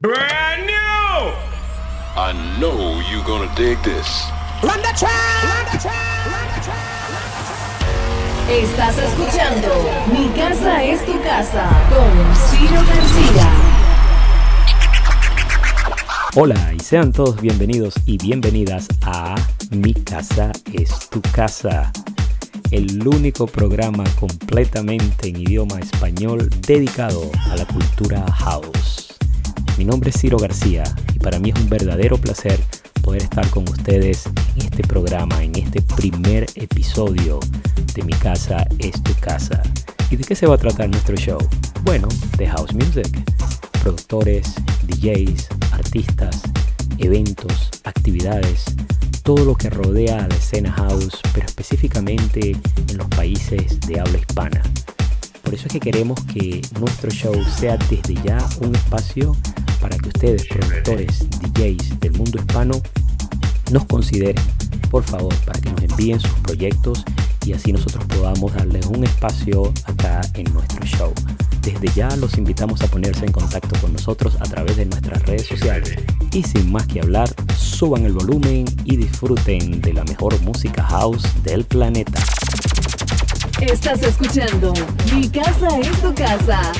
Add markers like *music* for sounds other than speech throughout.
Brand new! I know you're gonna dig this. Estás escuchando Mi casa es tu casa con Ciro García. Hola y sean todos bienvenidos y bienvenidas a Mi casa es tu casa, el único programa completamente en idioma español dedicado a la cultura house. Mi nombre es Ciro García y para mí es un verdadero placer poder estar con ustedes en este programa, en este primer episodio de Mi Casa es tu Casa. ¿Y de qué se va a tratar nuestro show? Bueno, de house music. Productores, DJs, artistas, eventos, actividades, todo lo que rodea a la escena house, pero específicamente en los países de habla hispana. Por eso es que queremos que nuestro show sea desde ya un espacio para que ustedes, productores, DJs del mundo hispano, nos consideren, por favor, para que nos envíen sus proyectos y así nosotros podamos darles un espacio acá en nuestro show. Desde ya los invitamos a ponerse en contacto con nosotros a través de nuestras redes sociales. Y sin más que hablar, suban el volumen y disfruten de la mejor música house del planeta. Estás escuchando Mi casa es tu casa.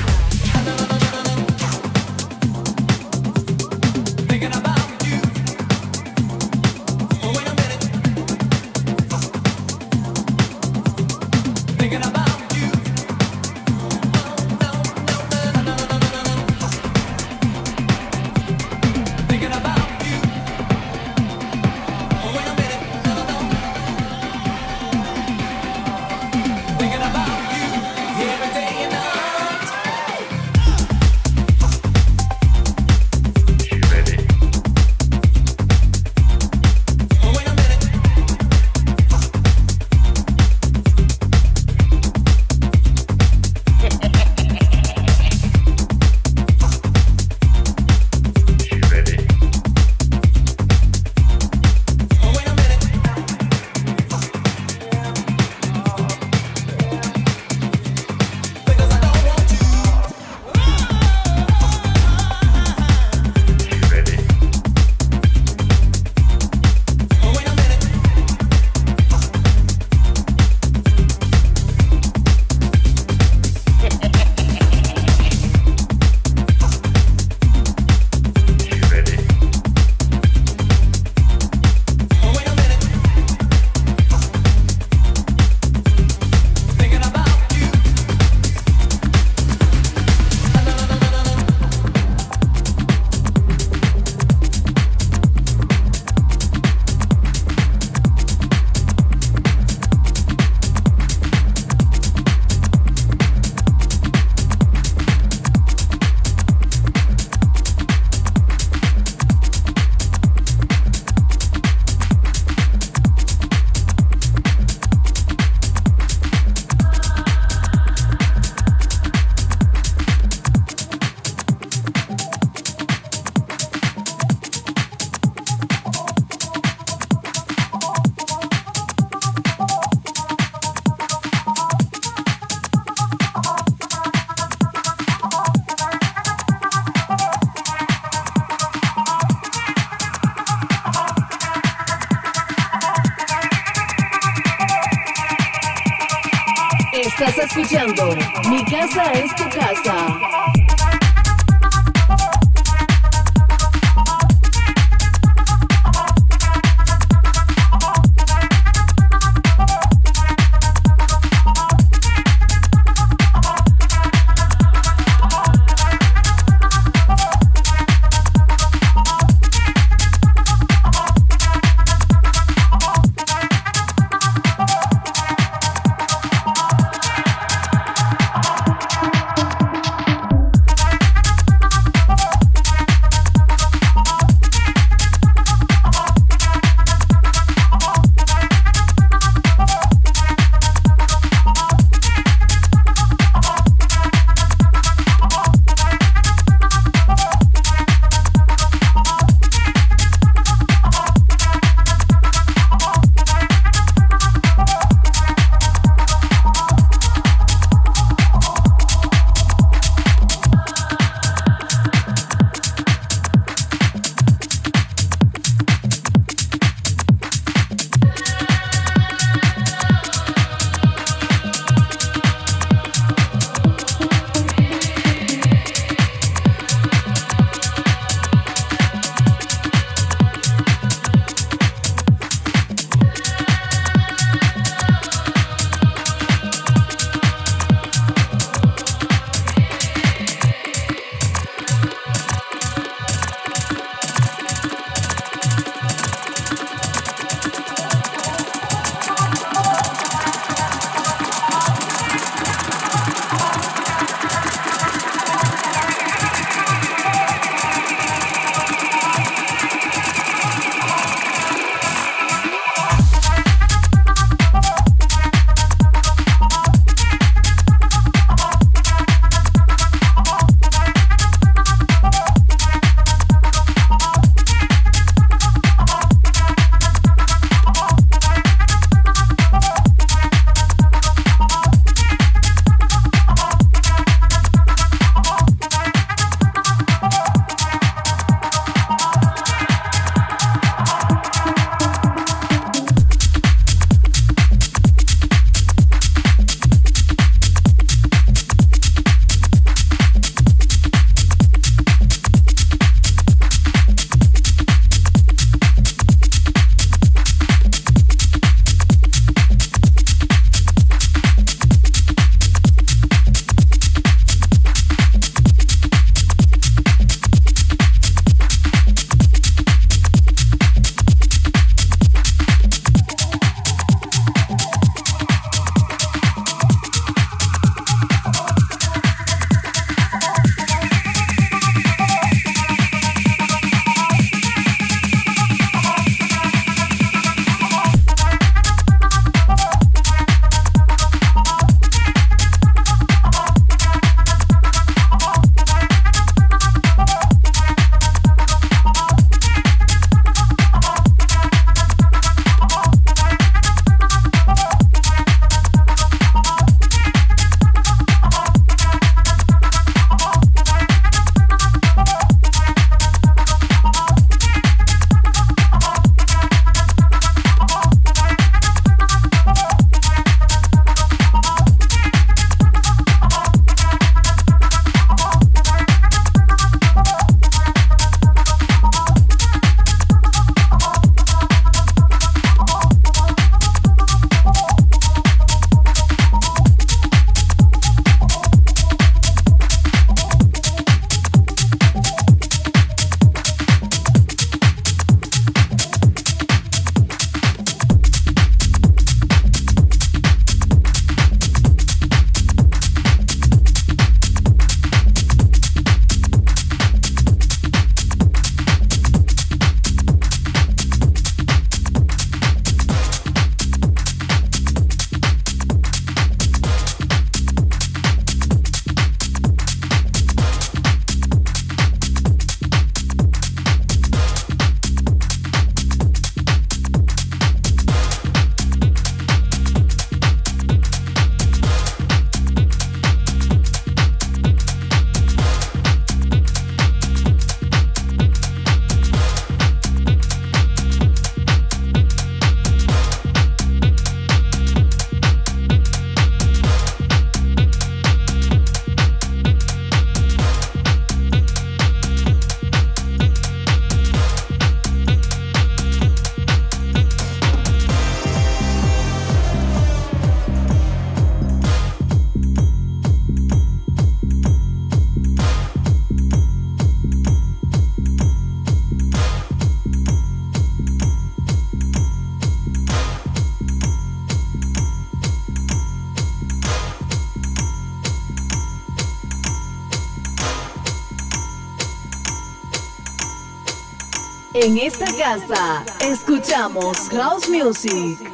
En esta casa escuchamos house music.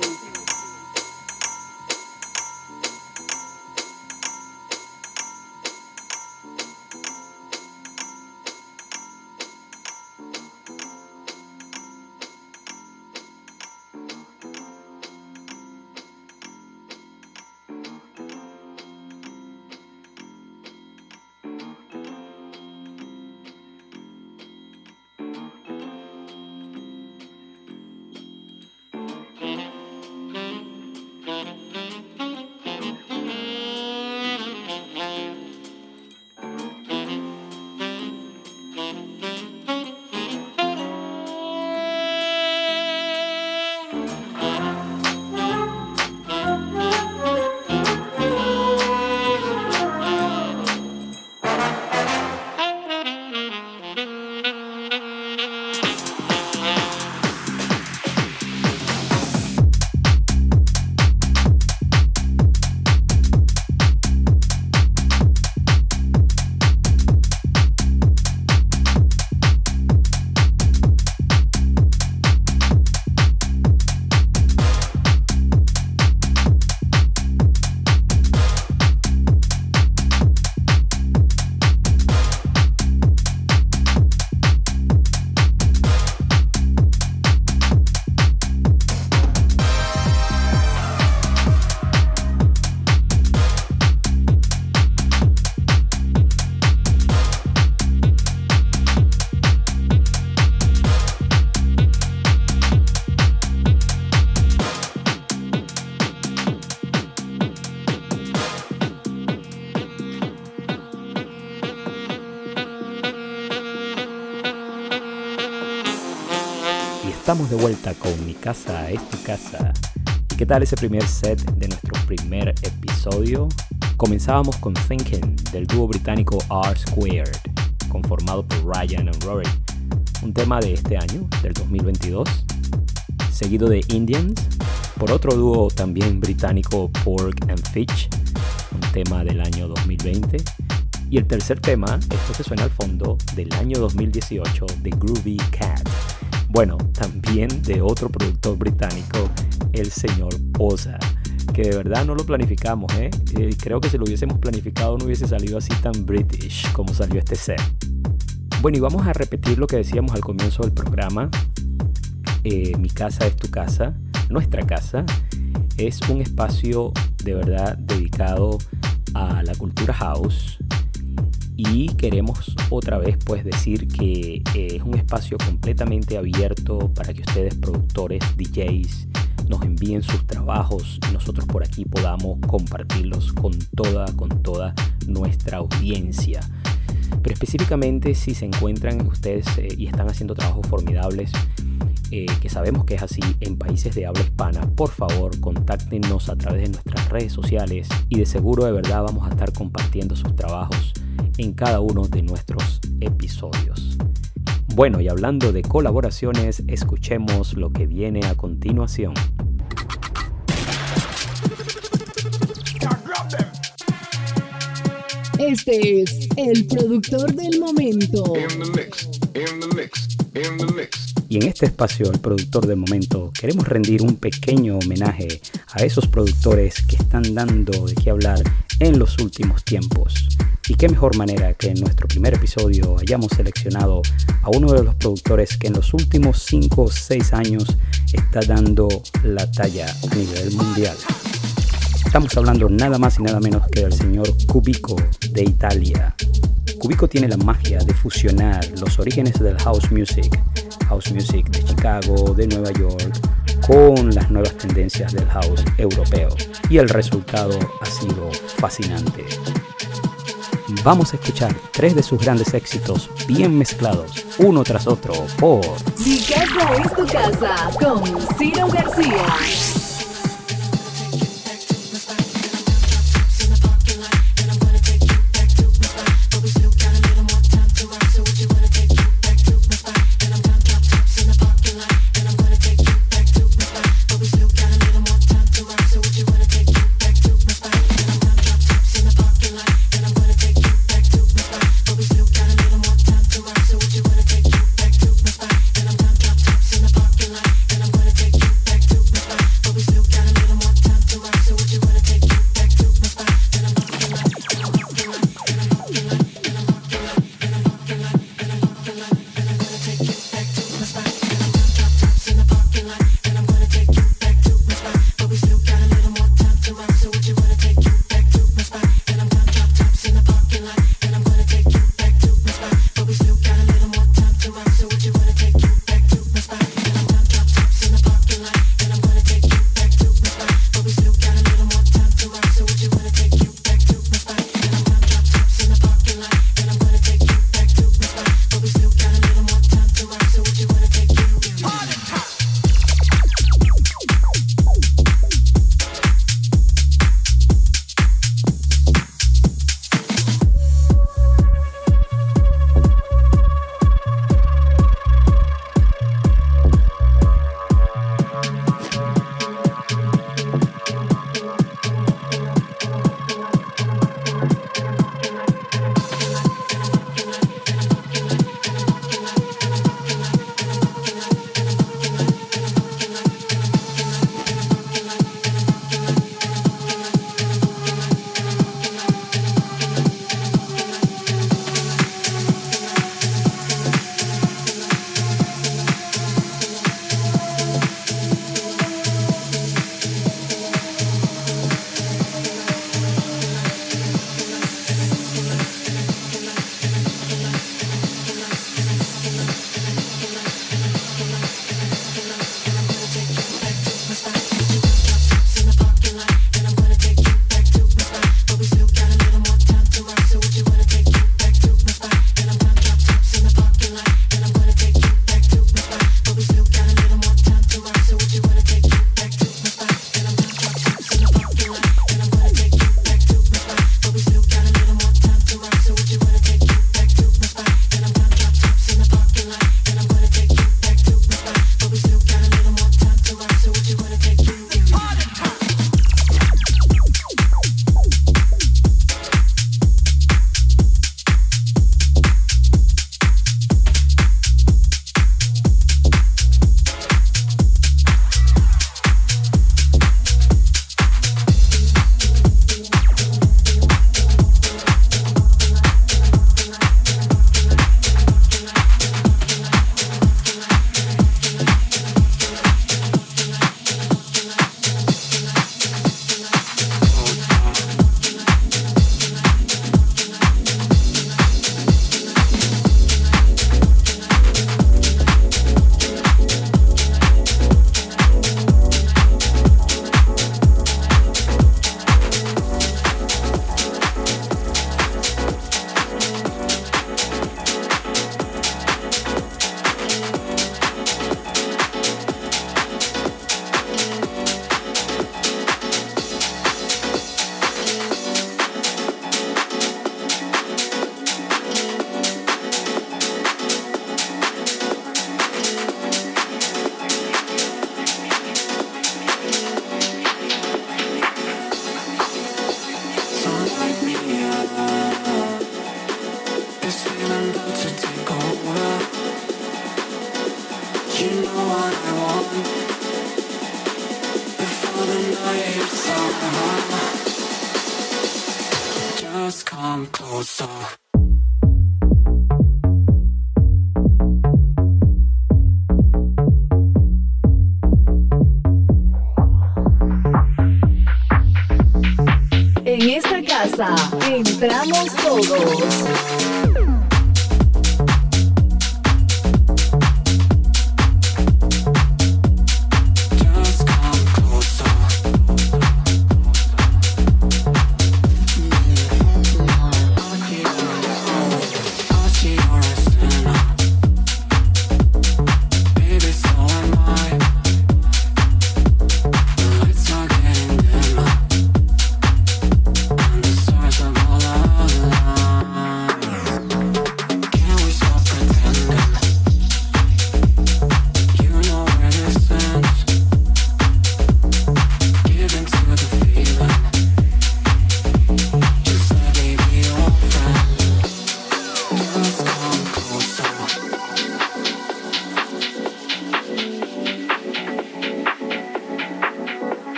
Vuelta con Mi Casa es tu casa. ¿Y qué tal ese primer set de nuestro primer episodio? Comenzábamos con Thinking del dúo británico R Squared, conformado por Ryan y Rory, un tema de este año, del 2022, seguido de Indians, por otro dúo también británico Pork and Fitch, un tema del año 2020, y el tercer tema, esto que suena al fondo, del año 2018 de Groovy Cat bueno, también de otro productor británico, el señor Posa, que de verdad no lo planificamos, ¿eh? ¿eh? creo que si lo hubiésemos planificado no hubiese salido así tan british como salió este set. Bueno, y vamos a repetir lo que decíamos al comienzo del programa. Eh, mi casa es tu casa, nuestra casa. Es un espacio de verdad dedicado a la cultura house, y queremos otra vez pues decir que eh, es un espacio completamente abierto para que ustedes productores, DJs, nos envíen sus trabajos y nosotros por aquí podamos compartirlos con toda, con toda nuestra audiencia. Pero específicamente si se encuentran ustedes eh, y están haciendo trabajos formidables, eh, que sabemos que es así en países de habla hispana, por favor contáctenos a través de nuestras redes sociales y de seguro de verdad vamos a estar compartiendo sus trabajos en cada uno de nuestros episodios. Bueno, y hablando de colaboraciones, escuchemos lo que viene a continuación. Este es el productor del momento. Y en este espacio, el productor del momento, queremos rendir un pequeño homenaje a esos productores que están dando de qué hablar en los últimos tiempos. Y qué mejor manera que en nuestro primer episodio hayamos seleccionado a uno de los productores que en los últimos 5 o 6 años está dando la talla a nivel mundial. Estamos hablando nada más y nada menos que del señor Cubico de Italia. Cubico tiene la magia de fusionar los orígenes del house music, house music de Chicago, de Nueva York, con las nuevas tendencias del house europeo. Y el resultado ha sido fascinante. Vamos a escuchar tres de sus grandes éxitos bien mezclados, uno tras otro, por Mi casa es tu casa con Ciro García. casa entramos todos.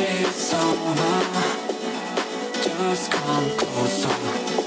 it's over, just come closer.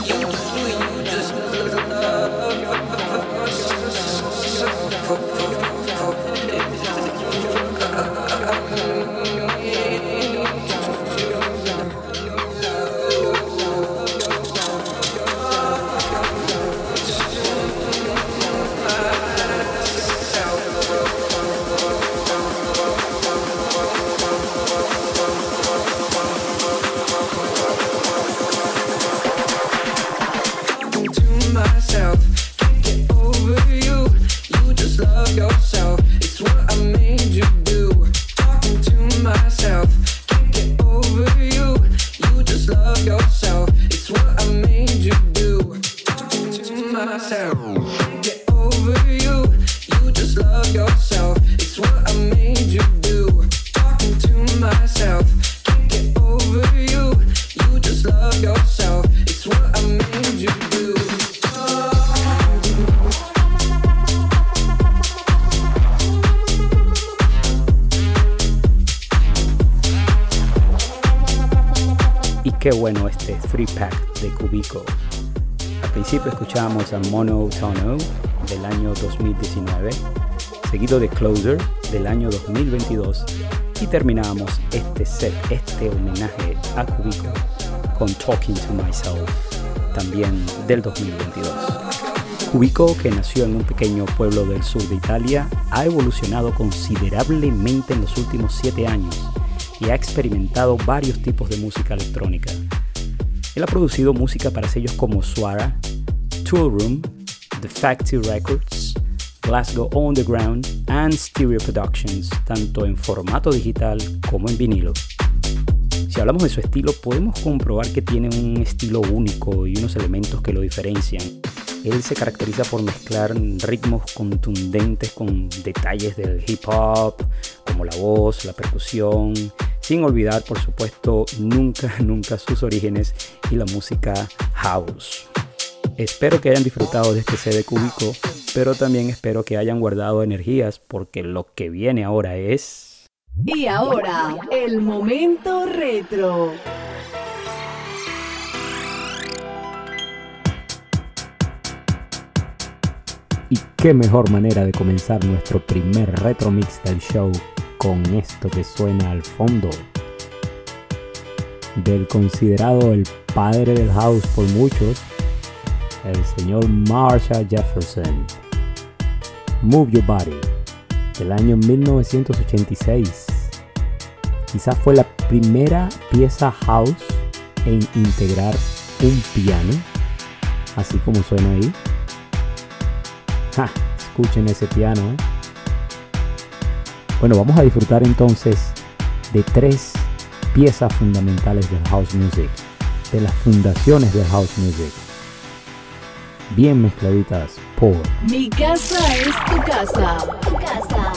Qué a Mono Tono del año 2019, seguido de Closer del año 2022 y terminamos este set, este homenaje a Cubico con Talking to Myself, también del 2022. Cubico, que nació en un pequeño pueblo del sur de Italia, ha evolucionado considerablemente en los últimos siete años y ha experimentado varios tipos de música electrónica. Él ha producido música para sellos como Suara, Tool Room, The Factory Records, Glasgow Underground and Stereo Productions, tanto en formato digital como en vinilo. Si hablamos de su estilo, podemos comprobar que tiene un estilo único y unos elementos que lo diferencian. Él se caracteriza por mezclar ritmos contundentes con detalles del hip hop, como la voz, la percusión, sin olvidar por supuesto nunca, *laughs* nunca sus orígenes y la música house. Espero que hayan disfrutado de este CD cúbico, pero también espero que hayan guardado energías porque lo que viene ahora es... Y ahora, el momento retro. Y qué mejor manera de comenzar nuestro primer retro mix del show con esto que suena al fondo. Del considerado el padre del house por muchos, el señor Marshall Jefferson. Move Your Body, del año 1986. Quizás fue la primera pieza house en integrar un piano, así como suena ahí. escuchen ese piano, ¿eh? Bueno, vamos a disfrutar entonces de tres piezas fundamentales del house music, de las fundaciones del house music, bien mezcladitas por Mi casa es tu casa, tu casa.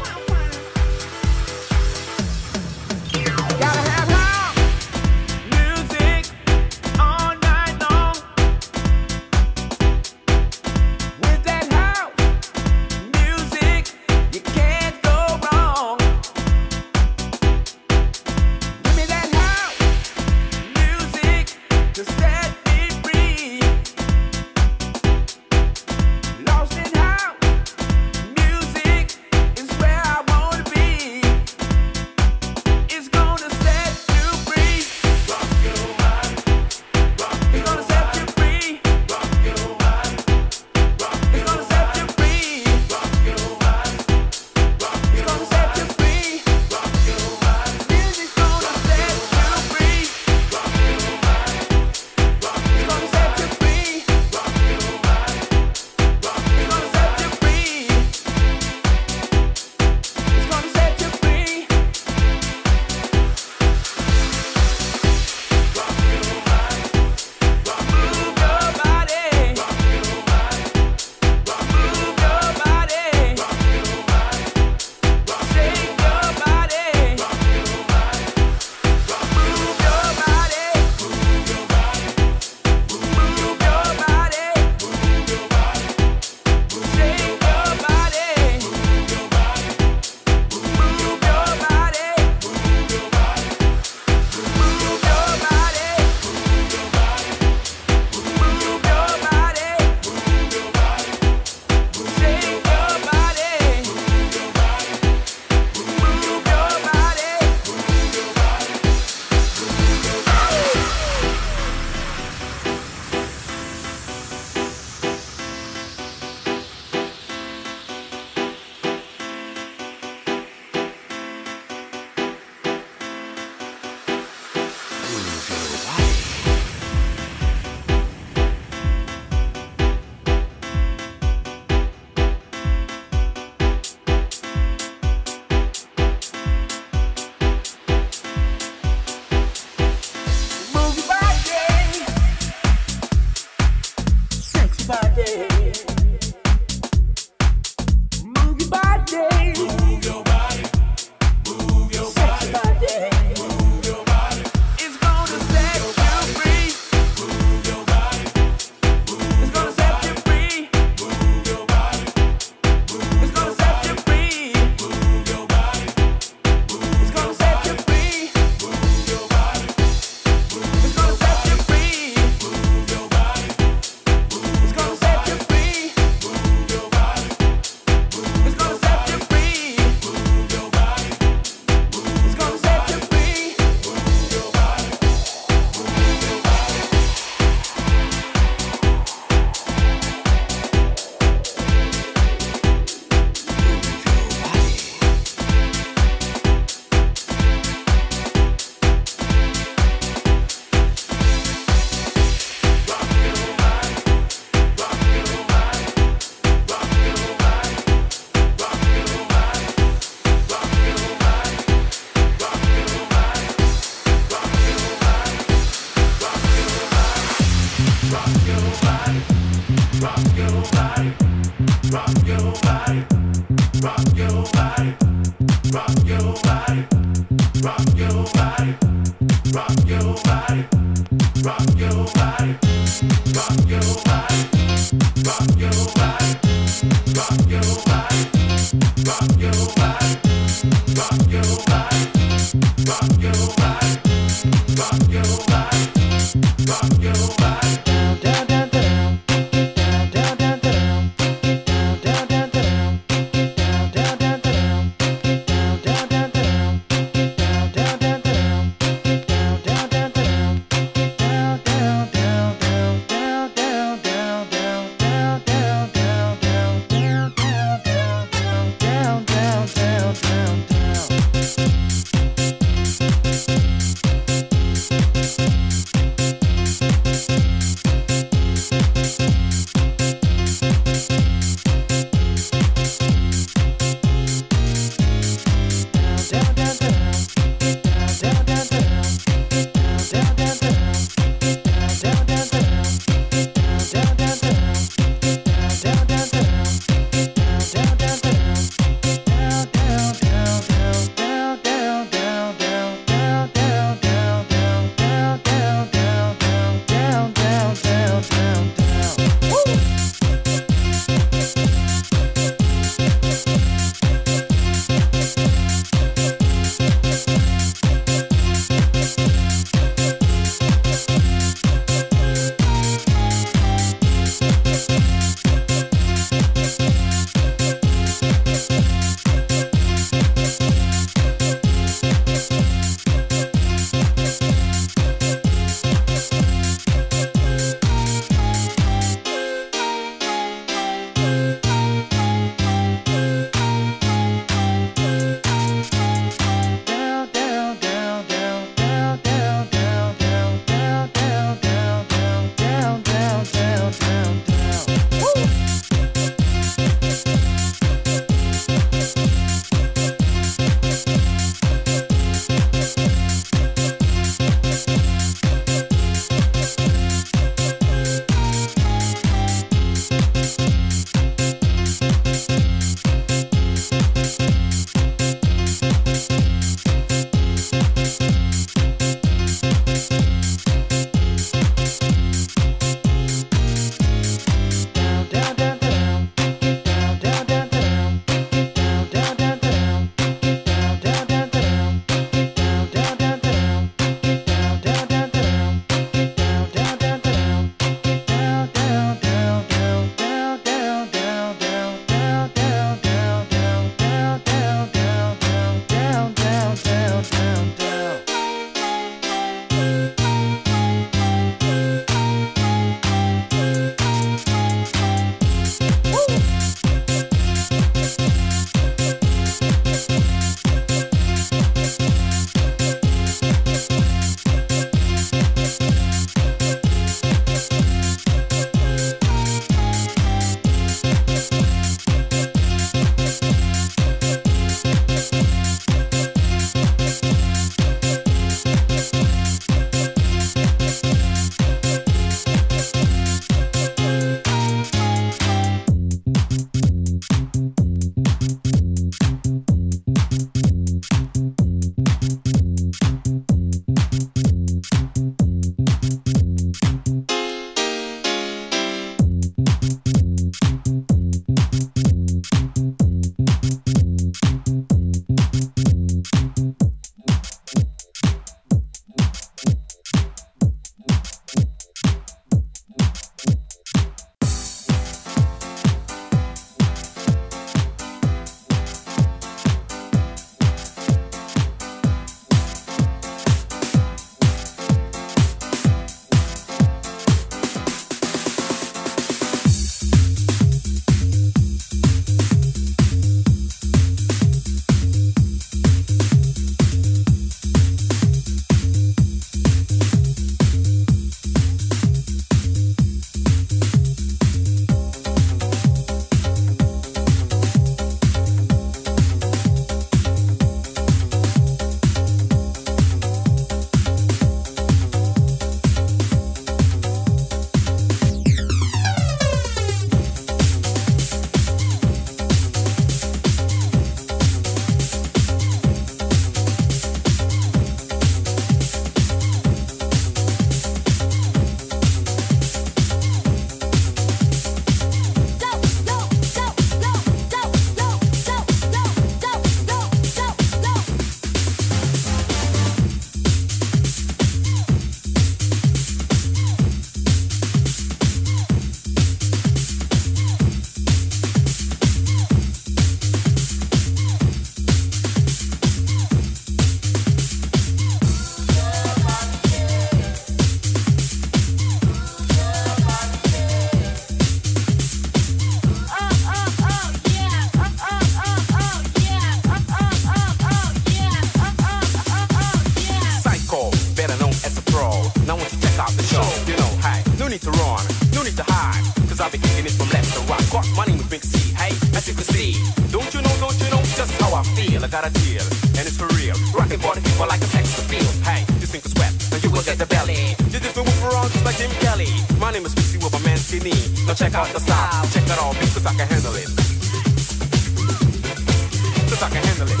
I can handle it.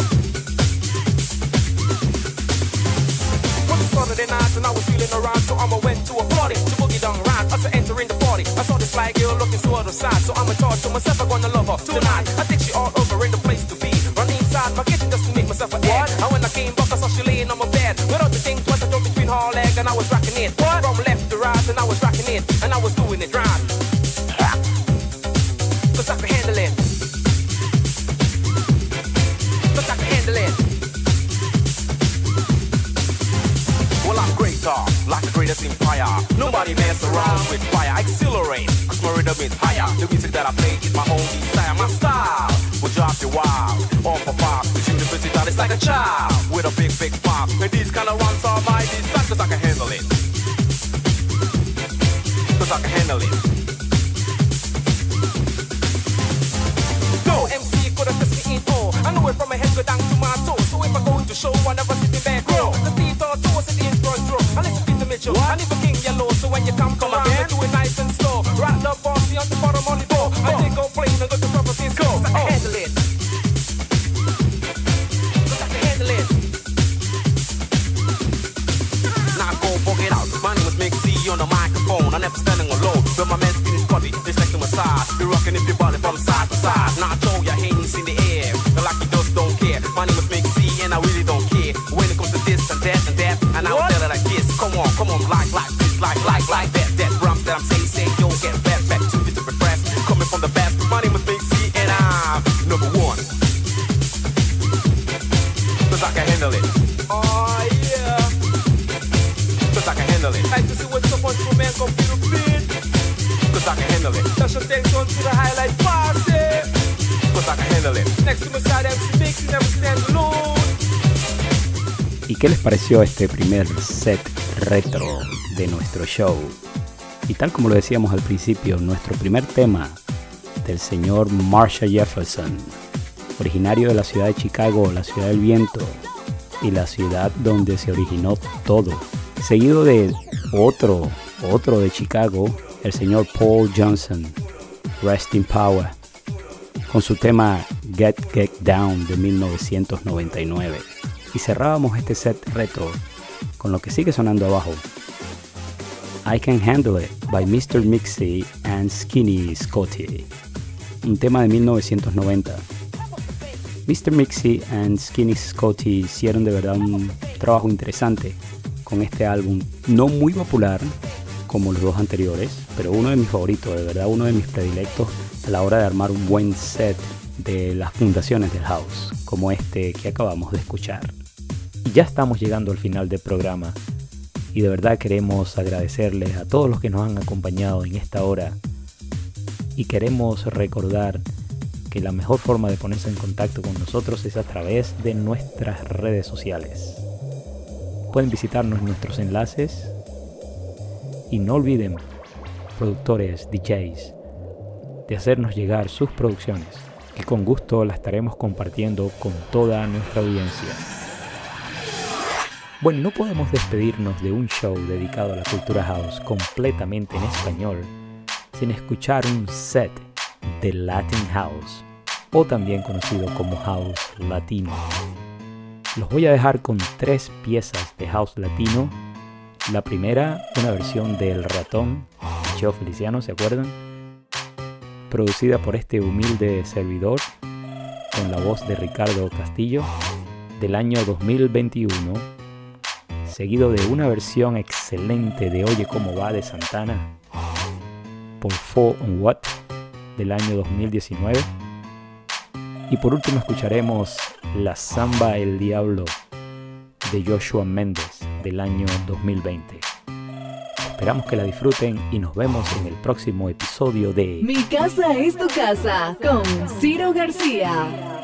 Saturday night and I was feeling around, so I'ma went to a party to boogie down round. As I enter in the party, I saw this fly girl looking so other side, so I'ma talk to myself. I'm gonna love her tonight. I think she all over in the place to be. Run inside my kitchen just to make myself a head. And when I came back, I saw she laying on my bed. Without the thing twice, I jumped between her legs and I was rocking it. What? From left to right, and I was rocking it, and I was doing it right. Nobody mess around with fire. Accelerate, cause my rhythm is higher. The music that I play is my own desire. My style will drop you wild. All for pop, the university that is like a child with a big, big pop. And these kind of ones are my design, cause I can handle it. Cause I can handle it. No MC could have just me in all. I know it from my head go down to my toes. So if I go to show, I never sit in back row. The seat on toes in the front row. I listen to Mitchell. I name is Mick C on the microphone. I never standing alone. But my man's skin is body, just like to my side. Be rocking if your body from side to side. Now I throw your handle it. Touch your things on to the highlight party. Cause I can handle it. Next to my side MC Mix, you never stand alone. ¿Y qué les pareció este primer set retro de nuestro show? Y tal como lo decíamos al principio, nuestro primer tema del señor Marsha Jefferson, originario de la ciudad de Chicago, la ciudad del viento y la ciudad donde se originó todo. Seguido de otro, otro de Chicago, el señor Paul Johnson, Rest in Power, con su tema Get Get Down de 1999. Y cerrábamos este set retro con lo que sigue sonando abajo. I Can Handle It by Mr. Mixie and Skinny Scotty. Un tema de 1990. Mr. Mixie and Skinny Scotty hicieron de verdad un trabajo interesante con este álbum, no muy popular como los dos anteriores, pero uno de mis favoritos, de verdad uno de mis predilectos a la hora de armar un buen set de las fundaciones del house, como este que acabamos de escuchar. Y ya estamos llegando al final del programa y de verdad queremos agradecerles a todos los que nos han acompañado en esta hora y queremos recordar que la mejor forma de ponerse en contacto con nosotros es a través de nuestras redes sociales. Pueden visitarnos nuestros enlaces y no olviden, productores, DJs, de hacernos llegar sus producciones, que con gusto las estaremos compartiendo con toda nuestra audiencia. Bueno, no podemos despedirnos de un show dedicado a la cultura house completamente en español sin escuchar un set de Latin House, o también conocido como House Latino. Los voy a dejar con tres piezas de House Latino. La primera, una versión del ratón, Cheo Feliciano, ¿se acuerdan? Producida por este humilde servidor, con la voz de Ricardo Castillo, del año 2021 seguido de una versión excelente de Oye cómo va de Santana por 4 on What del año 2019. Y por último escucharemos La Samba El Diablo de Joshua Méndez del año 2020. Esperamos que la disfruten y nos vemos en el próximo episodio de Mi casa es tu casa con Ciro García.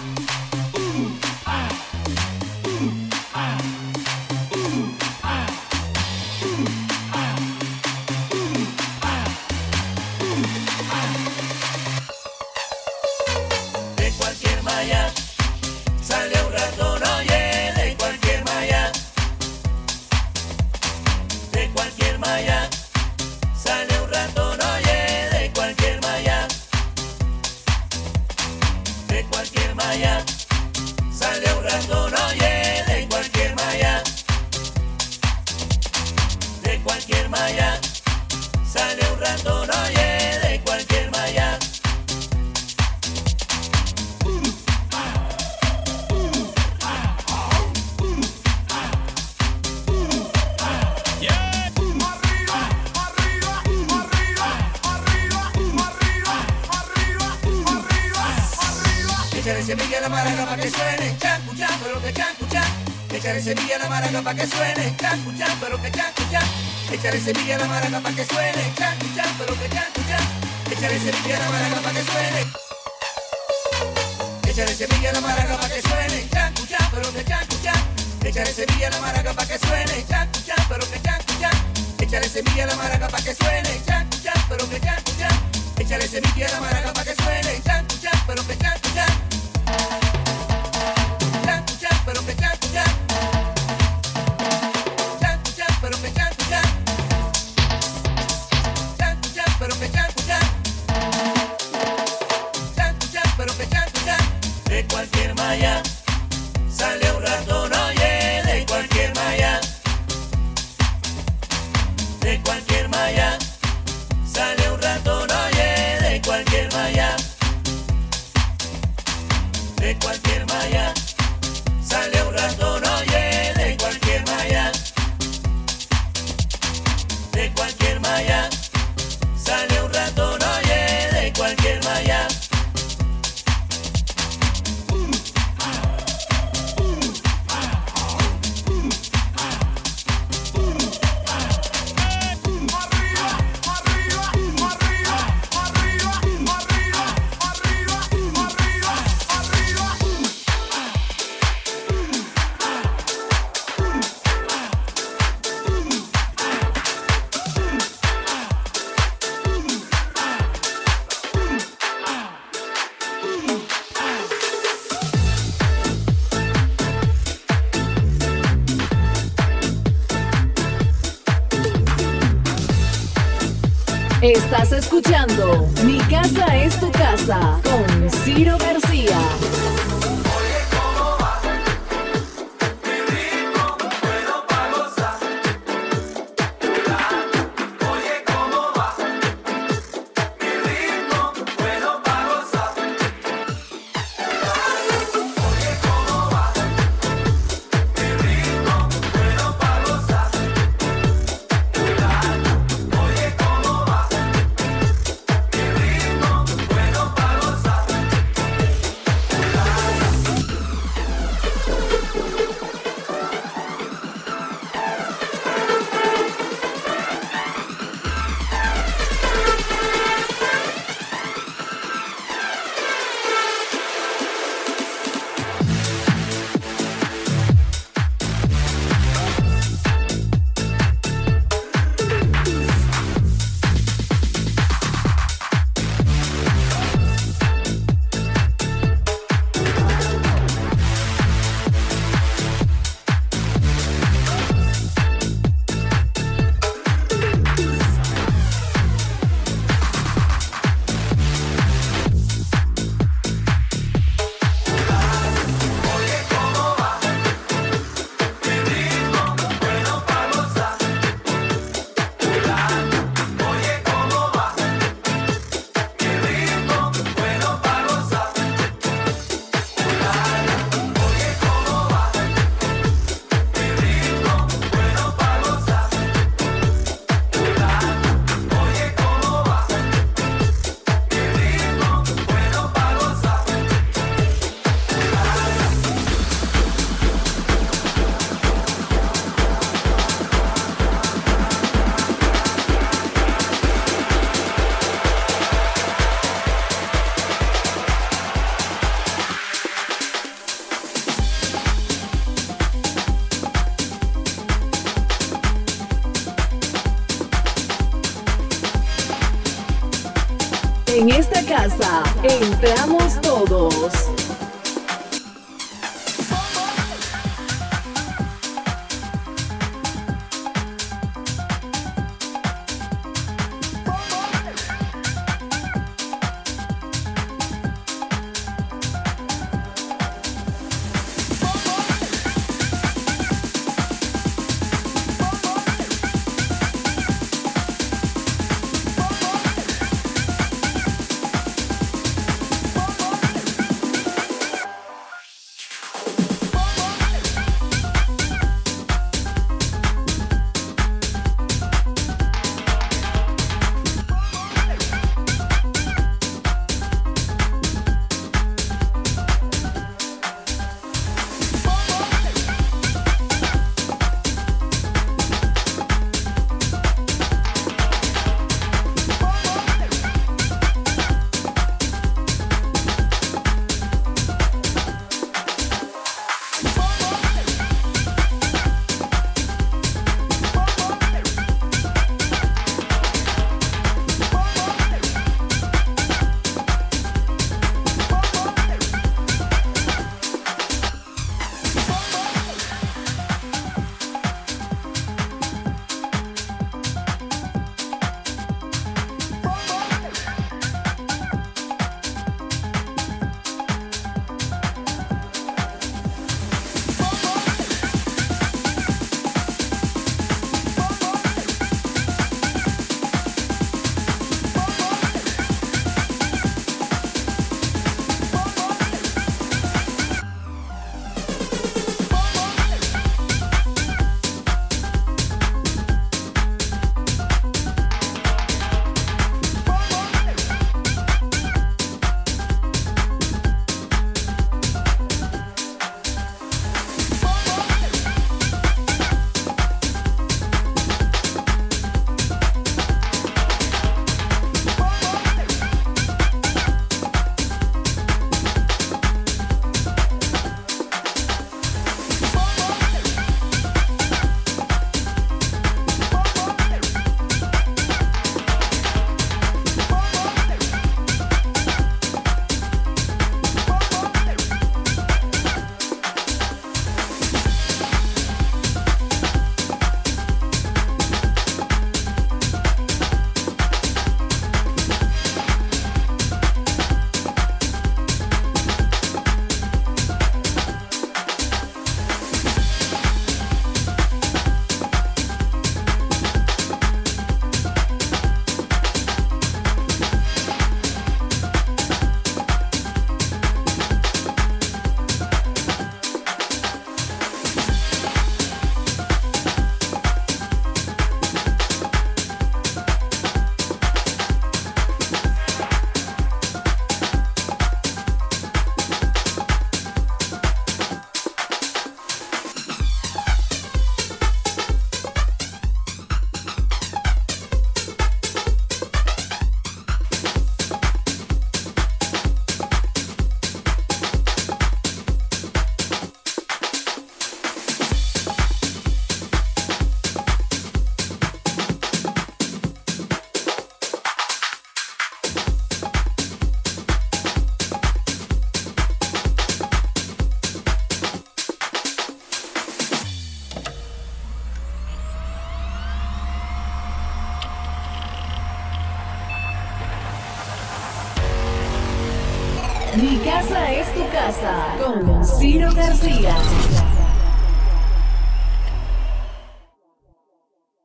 cuchan, pero que chan, cuchan. Échale semilla a la maraca para que suene, chan, cuchan, pero que chan, cuchan. Échale semilla a la maraca para que suene, chan, cuchan, pero que chan, cuchan. Échale semilla a la maraca para que suene. Échale semilla a la maraca para que suene, chan, chan, pero que chan, chan. Échale semilla a la maraca para que suene, chan, chan, pero que chan, chan. Échale semilla a la maraca para que suene, chan, chan, pero que chan, chan. Échale semilla a la maraca para que suene, chan, chan, pero que chan, chan. Estás escuchando Mi casa es tu casa con Ciro García.